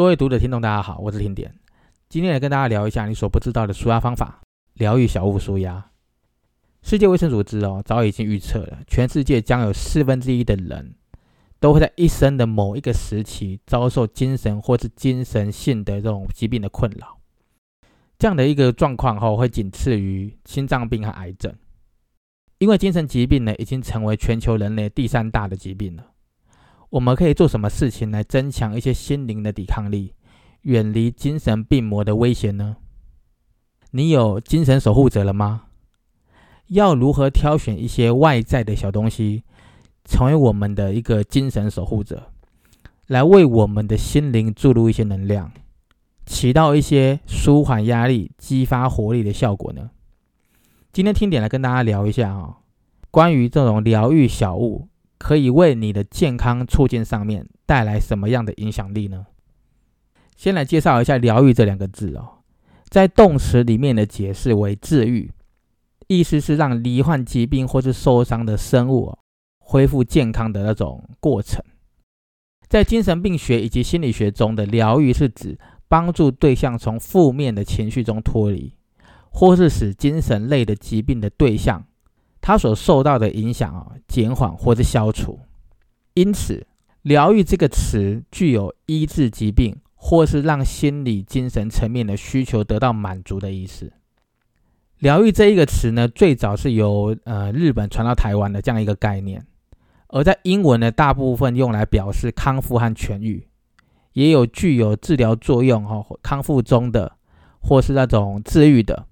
各位读者、听众，大家好，我是听点。今天来跟大家聊一下你所不知道的舒压方法——疗愈小物舒压。世界卫生组织哦，早已经预测了，全世界将有四分之一的人都会在一生的某一个时期遭受精神或是精神性的这种疾病的困扰。这样的一个状况后，会仅次于心脏病和癌症。因为精神疾病呢，已经成为全球人类第三大的疾病了。我们可以做什么事情来增强一些心灵的抵抗力，远离精神病魔的威胁呢？你有精神守护者了吗？要如何挑选一些外在的小东西，成为我们的一个精神守护者，来为我们的心灵注入一些能量，起到一些舒缓压力、激发活力的效果呢？今天听点来跟大家聊一下啊，关于这种疗愈小物可以为你的健康促进上面带来什么样的影响力呢？先来介绍一下“疗愈”这两个字哦，在动词里面的解释为治愈，意思是让罹患疾病或是受伤的生物恢复健康的那种过程。在精神病学以及心理学中的疗愈是指帮助对象从负面的情绪中脱离。或是使精神类的疾病的对象，他所受到的影响啊减缓或者消除。因此，疗愈这个词具有医治疾病或是让心理精神层面的需求得到满足的意思。疗愈这一个词呢，最早是由呃日本传到台湾的这样一个概念，而在英文呢，大部分用来表示康复和痊愈，也有具有治疗作用哈，康复中的或是那种治愈的。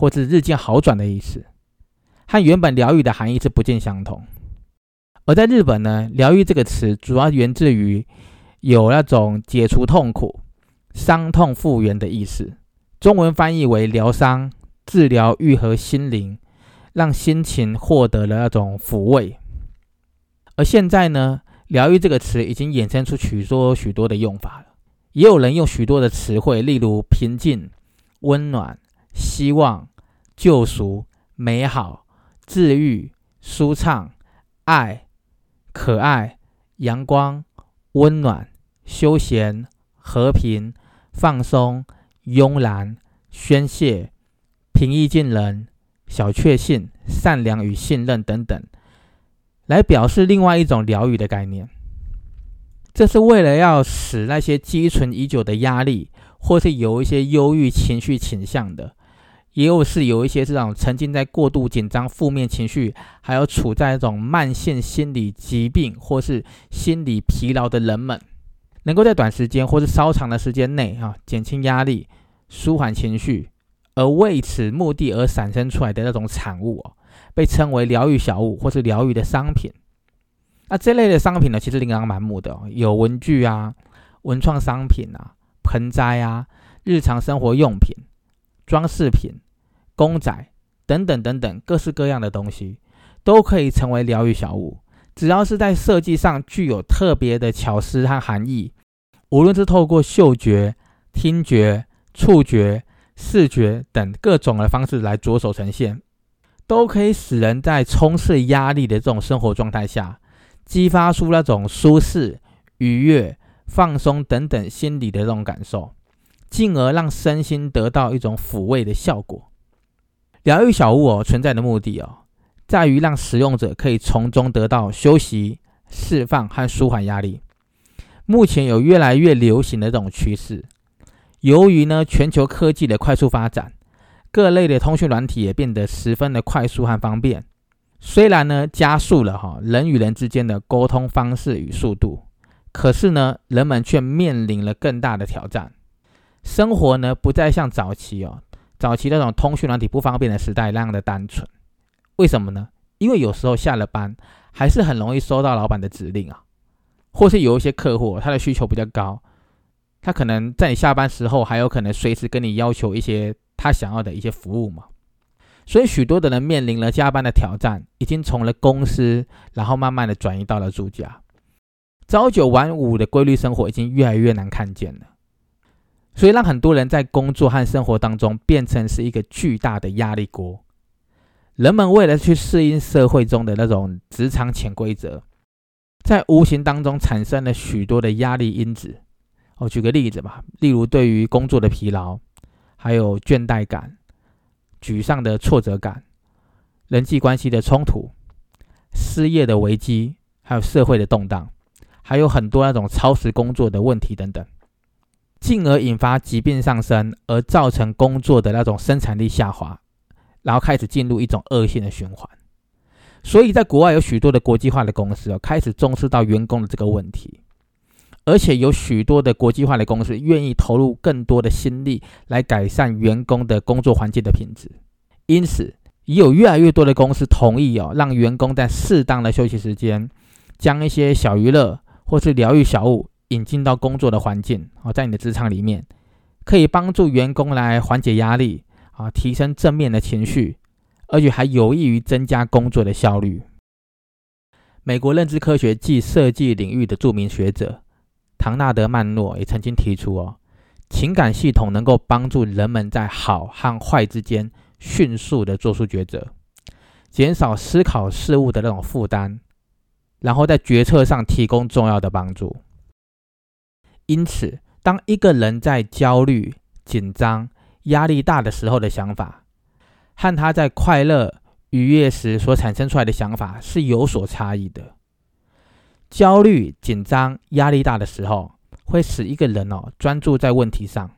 或是日渐好转的意思，和原本疗愈的含义是不尽相同。而在日本呢，疗愈这个词主要源自于有那种解除痛苦、伤痛复原的意思，中文翻译为疗伤、治疗、愈合心灵，让心情获得了那种抚慰。而现在呢，疗愈这个词已经衍生出许多许多的用法了，也有人用许多的词汇，例如平静、温暖。希望、救赎、美好、治愈、舒畅、爱、可爱、阳光、温暖、休闲、和平、放松、慵懒、宣泄、平易近人、小确幸、善良与信任等等，来表示另外一种疗愈的概念。这是为了要使那些积存已久的压力，或是有一些忧郁情绪倾向的。也有是有一些这种曾经在过度紧张、负面情绪，还有处在一种慢性心理疾病或是心理疲劳的人们，能够在短时间或是稍长的时间内，哈，减轻压力、舒缓情绪，而为此目的而产生出来的那种产物哦，被称为疗愈小物或是疗愈的商品。那这类的商品呢，其实琳琅满目的，有文具啊、文创商品啊、盆栽啊、日常生活用品、装饰品。公仔等等等等，各式各样的东西都可以成为疗愈小物，只要是在设计上具有特别的巧思和含义，无论是透过嗅觉、听觉、触觉、视觉等各种的方式来着手呈现，都可以使人在充斥压力的这种生活状态下，激发出那种舒适、愉悦、放松等等心理的这种感受，进而让身心得到一种抚慰的效果。疗愈小物哦，存在的目的哦，在于让使用者可以从中得到休息、释放和舒缓压力。目前有越来越流行的这种趋势。由于呢，全球科技的快速发展，各类的通讯软体也变得十分的快速和方便。虽然呢，加速了哈人与人之间的沟通方式与速度，可是呢，人们却面临了更大的挑战。生活呢，不再像早期哦。早期那种通讯软体不方便的时代那样的单纯，为什么呢？因为有时候下了班还是很容易收到老板的指令啊，或是有一些客户他的需求比较高，他可能在你下班时候还有可能随时跟你要求一些他想要的一些服务嘛。所以许多的人面临了加班的挑战，已经从了公司，然后慢慢的转移到了住家，朝九晚五的规律生活已经越来越难看见了。所以让很多人在工作和生活当中变成是一个巨大的压力锅。人们为了去适应社会中的那种职场潜规则，在无形当中产生了许多的压力因子，我举个例子吧，例如对于工作的疲劳，还有倦怠感、沮丧的挫折感、人际关系的冲突、失业的危机，还有社会的动荡，还有很多那种超时工作的问题等等，进而引发疾病上升，而造成工作的那种生产力下滑，然后开始进入一种恶性的循环。所以在国外有许多的国际化的公司哦，开始重视到员工的这个问题。而且有许多的国际化的公司愿意投入更多的心力来改善员工的工作环境的品质，因此已有越来越多的公司同意哦，让员工在适当的休息时间，将一些小娱乐或是疗愈小物引进到工作的环境哦，在你的职场里面，可以帮助员工来缓解压力啊，提升正面的情绪，而且还有益于增加工作的效率。美国认知科学暨设计领域的著名学者。唐纳德·曼诺也曾经提出，哦，情感系统能够帮助人们在好和坏之间迅速的做出抉择，减少思考事物的那种负担，然后在决策上提供重要的帮助。因此，当一个人在焦虑、紧张、压力大的时候的想法，和他在快乐、愉悦时所产生出来的想法是有所差异的。焦虑、紧张、压力大的时候，会使一个人哦专注在问题上。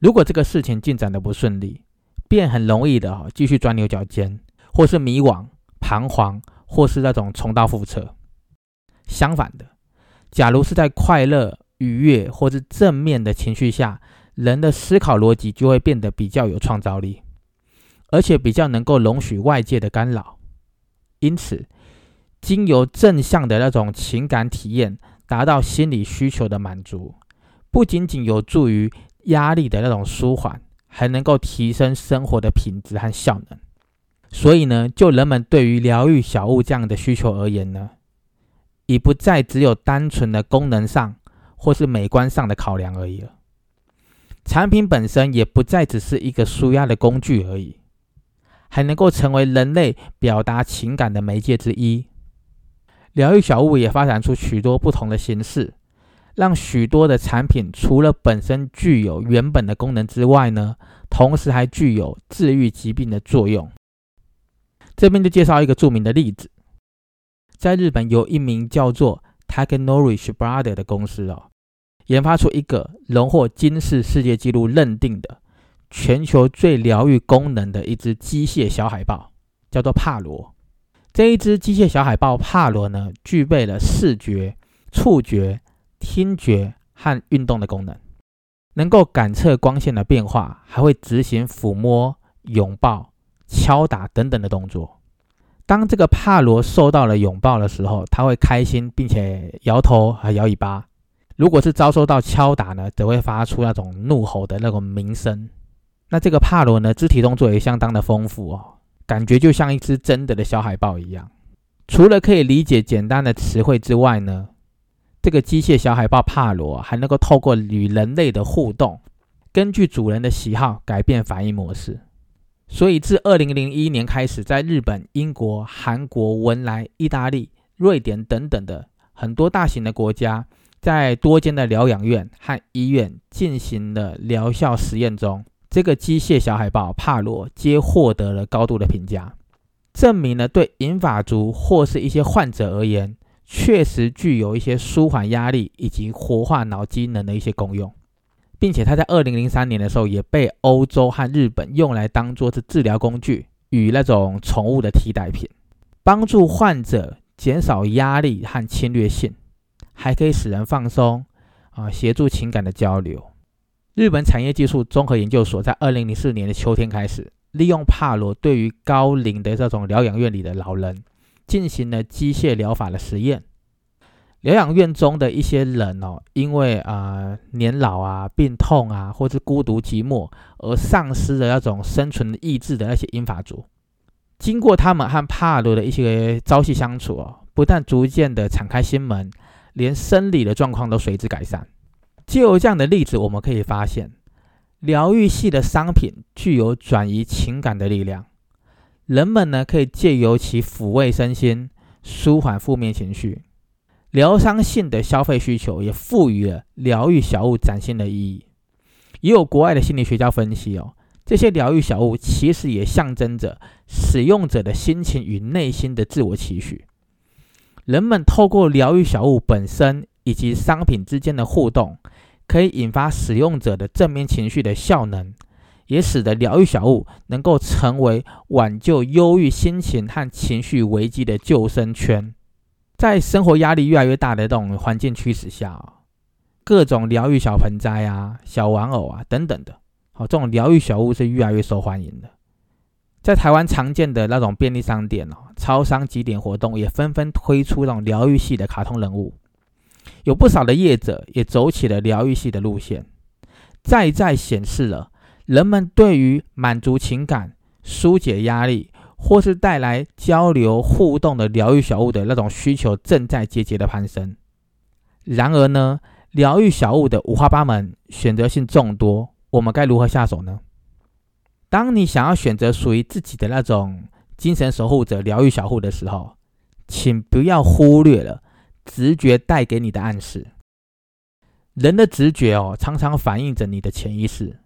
如果这个事情进展的不顺利，便很容易的哦继续钻牛角尖，或是迷惘、彷徨，或是那种重蹈覆辙。相反的，假如是在快乐、愉悦或是正面的情绪下，人的思考逻辑就会变得比较有创造力，而且比较能够容许外界的干扰。因此。经由正向的那种情感体验，达到心理需求的满足，不仅仅有助于压力的那种舒缓，还能够提升生活的品质和效能。所以呢，就人们对于疗愈小物这样的需求而言呢，已不再只有单纯的功能上或是美观上的考量而已了。产品本身也不再只是一个舒压的工具而已，还能够成为人类表达情感的媒介之一。疗愈小物也发展出许多不同的形式，让许多的产品除了本身具有原本的功能之外呢，同时还具有治愈疾病的作用。这边就介绍一个著名的例子，在日本有一名叫做 Takenori Brother 的公司哦，研发出一个荣获金氏世界纪录认定的全球最疗愈功能的一只机械小海豹，叫做帕罗。这一只机械小海豹帕罗呢，具备了视觉、触觉、听觉和运动的功能，能够感测光线的变化，还会执行抚摸、拥抱、敲打等等的动作。当这个帕罗受到了拥抱的时候，它会开心，并且摇头和摇尾巴；如果是遭受到敲打呢，则会发出那种怒吼的那种鸣声。那这个帕罗呢，肢体动作也相当的丰富哦。感觉就像一只真的的小海豹一样。除了可以理解简单的词汇之外呢，这个机械小海豹帕罗还能够透过与人类的互动，根据主人的喜好改变反应模式。所以自二零零一年开始，在日本、英国、韩国、文莱、意大利、瑞典等等的很多大型的国家，在多间的疗养院和医院进行了疗效实验中。这个机械小海豹帕罗皆获得了高度的评价，证明了对银发族或是一些患者而言，确实具有一些舒缓压力以及活化脑机能的一些功用，并且它在二零零三年的时候也被欧洲和日本用来当做是治疗工具与那种宠物的替代品，帮助患者减少压力和侵略性，还可以使人放松啊，协助情感的交流。日本产业技术综合研究所在二零零四年的秋天开始，利用帕罗对于高龄的这种疗养院里的老人进行了机械疗法的实验。疗养院中的一些人哦，因为啊年老啊、病痛啊，或是孤独寂寞而丧失了那种生存意志的那些英法族，经过他们和帕罗的一些朝夕相处哦，不但逐渐的敞开心门，连生理的状况都随之改善。借由这样的例子，我们可以发现，疗愈系的商品具有转移情感的力量。人们呢，可以借由其抚慰身心、舒缓负面情绪。疗伤性的消费需求也赋予了疗愈小物崭新的意义。也有国外的心理学家分析哦，这些疗愈小物其实也象征着使用者的心情与内心的自我期许。人们透过疗愈小物本身以及商品之间的互动，可以引发使用者的正面情绪的效能，也使得疗愈小物能够成为挽救忧郁心情和情绪危机的救生圈。在生活压力越来越大的这种环境驱使下啊，各种疗愈小盆栽啊、小玩偶啊等等的，好，这种疗愈小物是越来越受欢迎的。在台湾常见的那种便利商店哦、超商集点活动，也纷纷推出那种疗愈系的卡通人物。有不少的业者也走起了疗愈系的路线，再再显示了人们对于满足情感、疏解压力。或是带来交流互动的疗愈小物的那种需求正在节节的攀升。然而呢，疗愈小物的五花八门，选择性众多，我们该如何下手呢？当你想要选择属于自己的那种精神守护者疗愈小物的时候，请不要忽略了直觉带给你的暗示。人的直觉哦，常常反映着你的潜意识。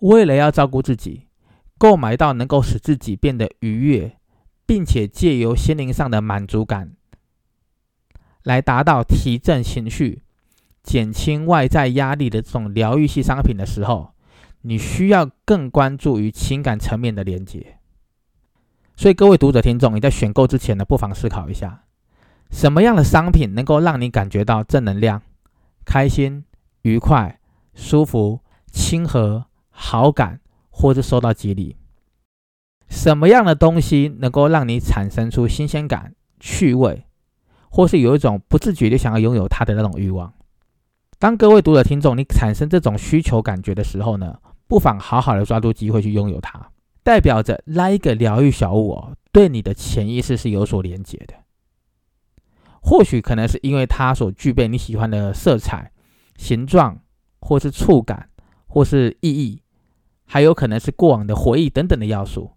为了要照顾自己。购买到能够使自己变得愉悦，并且借由心灵上的满足感，来达到提振情绪、减轻外在压力的这种疗愈系商品的时候，你需要更关注于情感层面的连接。所以，各位读者听众，你在选购之前呢，不妨思考一下，什么样的商品能够让你感觉到正能量、开心、愉快、舒服、亲和、好感。或是受到激励，什么样的东西能够让你产生出新鲜感、趣味，或是有一种不自觉的想要拥有它的那种欲望？当各位读者听众你产生这种需求感觉的时候呢，不妨好好的抓住机会去拥有它，代表着那一个疗愈小我，对你的潜意识是有所连接的。或许可能是因为它所具备你喜欢的色彩、形状，或是触感，或是意义。还有可能是过往的回忆等等的要素，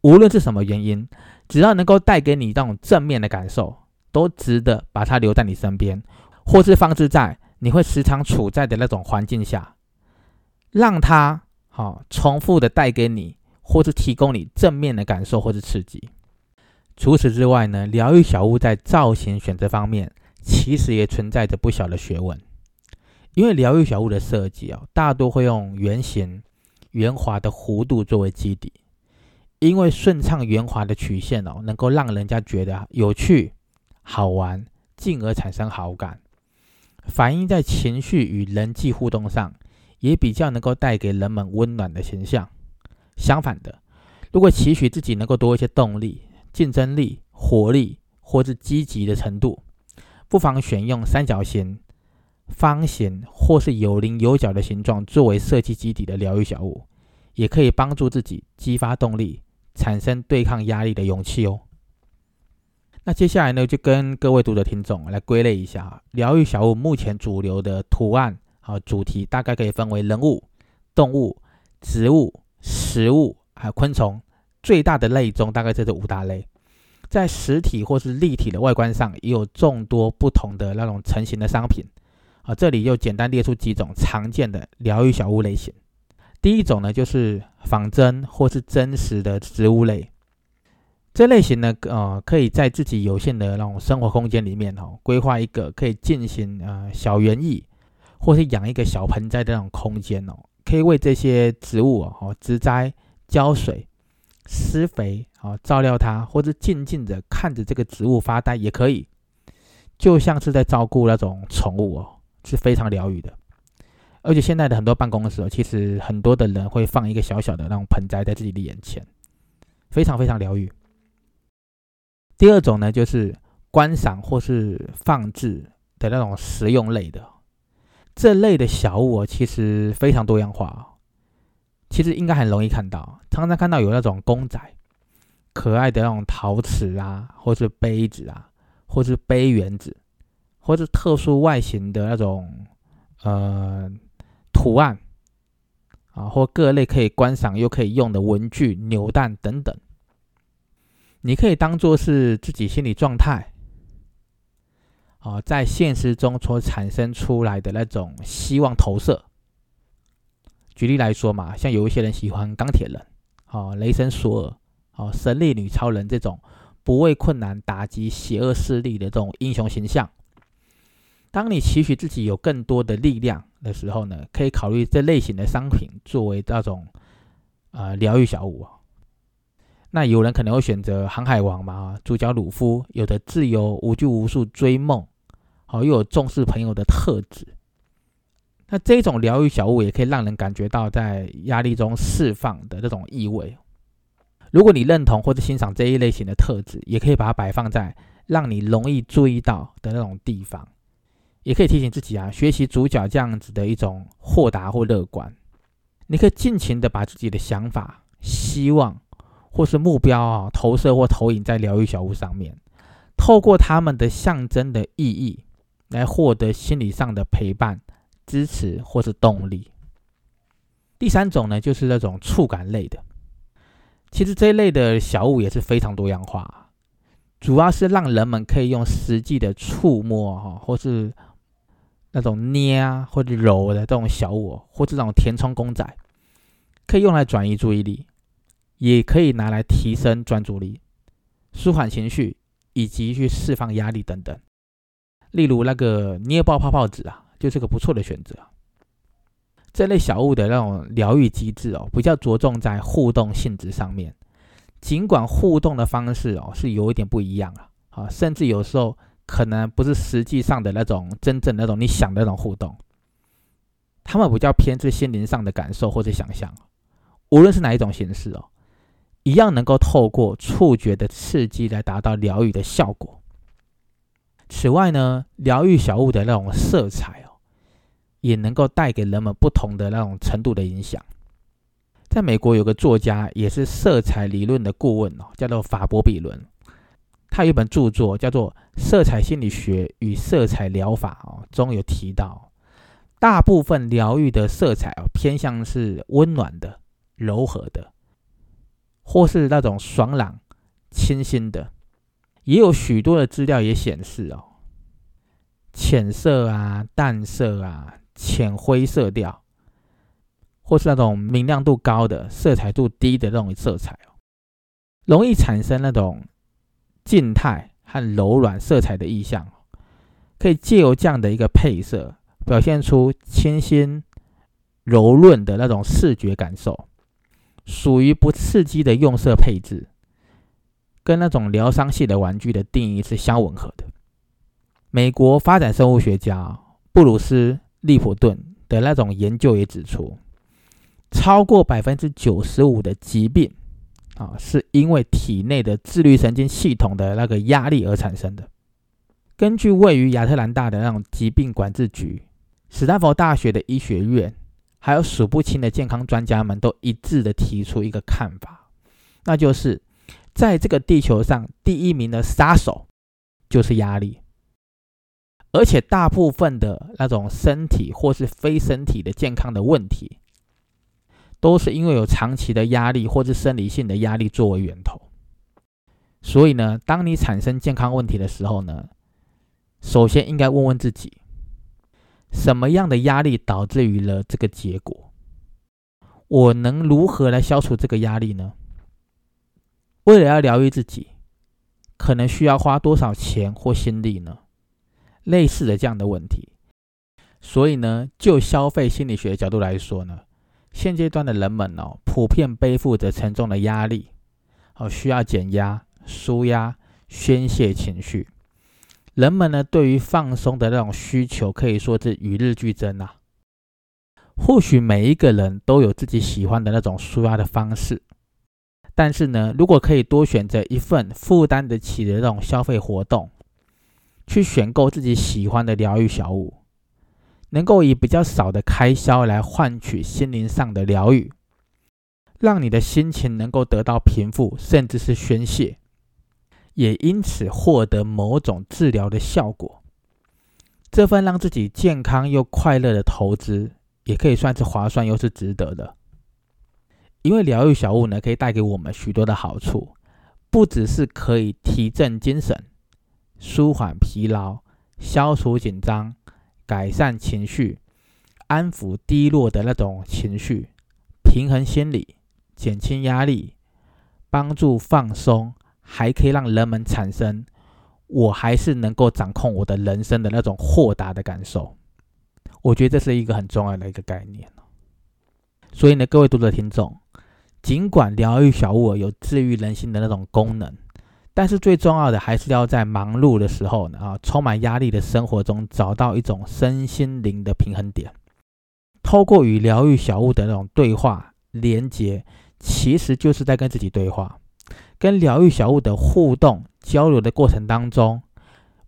无论是什么原因，只要能够带给你这种正面的感受，都值得把它留在你身边，或是放置在你会时常处在的那种环境下，让它好重复的带给你，或是提供你正面的感受或是刺激。除此之外呢，疗愈小屋在造型选择方面，其实也存在着不小的学问，因为疗愈小屋的设计啊，大多会用圆形。圆滑的弧度作为基底，因为顺畅圆滑的曲线哦，能够让人家觉得有趣、好玩，进而产生好感。反映在情绪与人际互动上，也比较能够带给人们温暖的形象。相反的，如果期许自己能够多一些动力、竞争力、活力，或是积极的程度，不妨选用三角形。方形或是有棱有角的形状作为设计基底的疗愈小物，也可以帮助自己激发动力，产生对抗压力的勇气哦。那接下来呢，就跟各位读者听众来归类一下疗愈小物目前主流的图案啊主题，大概可以分为人物、动物、植物、食物还有昆虫。最大的类中大概这是五大类，在实体或是立体的外观上，也有众多不同的那种成型的商品。啊，这里又简单列出几种常见的疗愈小物类型。第一种呢，就是仿真或是真实的植物类。这类型呢，呃，可以在自己有限的那种生活空间里面，哦，规划一个可以进行呃小园艺，或是养一个小盆栽的那种空间哦，可以为这些植物哦植栽、浇水、施肥，哦照料它，或者静静的看着这个植物发呆也可以，就像是在照顾那种宠物哦。是非常疗愈的，而且现在的很多办公室，其实很多的人会放一个小小的那种盆栽在自己的眼前，非常非常疗愈。第二种呢，就是观赏或是放置的那种实用类的，这类的小物其实非常多样化，其实应该很容易看到，常常看到有那种公仔，可爱的那种陶瓷啊，或是杯子啊，或是杯圆子。或者特殊外形的那种呃图案啊，或各类可以观赏又可以用的文具、扭蛋等等，你可以当做是自己心理状态啊，在现实中所产生出来的那种希望投射。举例来说嘛，像有一些人喜欢钢铁人，哦，雷神索尔，哦，神力女超人这种不畏困难打击邪恶势力的这种英雄形象。当你期许自己有更多的力量的时候呢，可以考虑这类型的商品作为那种呃疗愈小物。那有人可能会选择航海王嘛，主角鲁夫有着自由、无拘无束追梦，好又有重视朋友的特质。那这种疗愈小物也可以让人感觉到在压力中释放的这种意味。如果你认同或者欣赏这一类型的特质，也可以把它摆放在让你容易注意到的那种地方。也可以提醒自己啊，学习主角这样子的一种豁达或乐观。你可以尽情的把自己的想法、希望或是目标啊投射或投影在疗愈小物上面，透过他们的象征的意义来获得心理上的陪伴。支持或是动力。第三种呢，就是那种触感类的。其实这一类的小物也是非常多样化，主要是让人们可以用实际的触摸哈，或是那种捏啊或者揉的这种小物，或这种填充公仔，可以用来转移注意力，也可以拿来提升专注力、舒缓情绪以及去释放压力等等。例如那个捏爆泡泡纸啊。就是个不错的选择。这类小物的那种疗愈机制哦，比较着重在互动性质上面。尽管互动的方式哦是有一点不一样啊，啊，甚至有时候可能不是实际上的那种真正那种你想的那种互动。他们比较偏执心灵上的感受或者想象。无论是哪一种形式哦，一样能够透过触觉的刺激来达到疗愈的效果。此外呢，疗愈小物的那种色彩哦，也能够带给人们不同的那种程度的影响。在美国有个作家，也是色彩理论的顾问哦，叫做法伯比伦。他有一本著作叫做《色彩心理学与色彩疗法》哦，中有提到，大部分疗愈的色彩哦，偏向是温暖的、柔和的，或是那种爽朗、清新的。也有许多的资料也显示哦，浅色啊、淡色啊、浅灰色调，或是那种明亮度高的、色彩度低的那种色彩哦，容易产生那种静态和柔软色彩的意象。可以借由这样的一个配色，表现出清新、柔润的那种视觉感受，属于不刺激的用色配置。跟那种疗伤系的玩具的定义是相吻合的。美国发展生物学家布鲁斯·利普顿的那种研究也指出，超过百分之九十五的疾病啊，是因为体内的自律神经系统的那个压力而产生的。根据位于亚特兰大的那种疾病管制局、史丹佛大学的医学院，还有数不清的健康专家们都一致的提出一个看法，那就是。在这个地球上，第一名的杀手就是压力，而且大部分的那种身体或是非身体的健康的问题，都是因为有长期的压力或是生理性的压力作为源头。所以呢，当你产生健康问题的时候呢，首先应该问问自己，什么样的压力导致于了这个结果？我能如何来消除这个压力呢？为了要疗愈自己，可能需要花多少钱或心力呢？类似的这样的问题。所以呢，就消费心理学的角度来说呢，现阶段的人们哦，普遍背负着沉重的压力，哦，需要减压、舒压、宣泄情绪。人们呢，对于放松的那种需求可以说是与日俱增啊。或许每一个人都有自己喜欢的那种舒压的方式。但是呢，如果可以多选择一份负担得起的那种消费活动，去选购自己喜欢的疗愈小物，能够以比较少的开销来换取心灵上的疗愈，让你的心情能够得到平复，甚至是宣泄，也因此获得某种治疗的效果。这份让自己健康又快乐的投资，也可以算是划算又是值得的。因为疗愈小物呢，可以带给我们许多的好处，不只是可以提振精神、舒缓疲劳、消除紧张、改善情绪、安抚低落的那种情绪、平衡心理、减轻压力、帮助放松，还可以让人们产生我还是能够掌控我的人生的那种豁达的感受。我觉得这是一个很重要的一个概念。所以呢，各位读者听众，尽管疗愈小物有治愈人心的那种功能，但是最重要的还是要在忙碌的时候呢，啊，充满压力的生活中，找到一种身心灵的平衡点。透过与疗愈小物的那种对话连接，其实就是在跟自己对话，跟疗愈小物的互动交流的过程当中，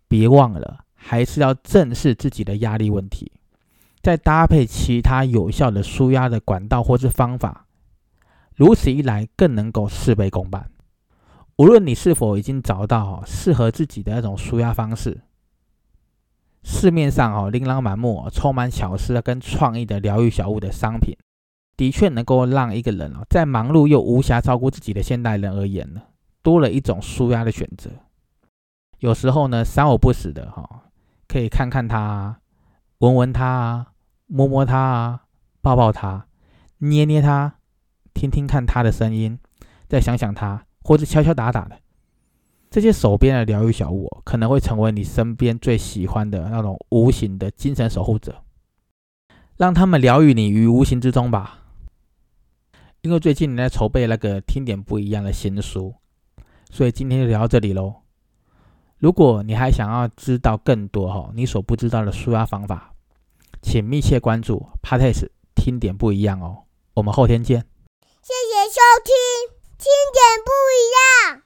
别忘了还是要正视自己的压力问题。再搭配其他有效的舒压的管道或是方法，如此一来更能够事倍功半。无论你是否已经找到适合自己的那种舒压方式，市面上哦琳琅满目、充满巧思跟创意的疗愈小物的商品，的确能够让一个人哦在忙碌又无暇照顾自己的现代人而言呢，多了一种舒压的选择。有时候呢，三五不死的哈，可以看看它，闻闻它啊。摸摸它啊，抱抱它，捏捏它，听听看它的声音，再想想它，或者敲敲打打的这些手边的疗愈小物，可能会成为你身边最喜欢的那种无形的精神守护者，让他们疗愈你于无形之中吧。因为最近你在筹备那个听点不一样的新书，所以今天就聊到这里喽。如果你还想要知道更多哈，你所不知道的舒压方法。请密切关注 p a t e s 听点不一样哦，我们后天见。谢谢收听，听点不一样。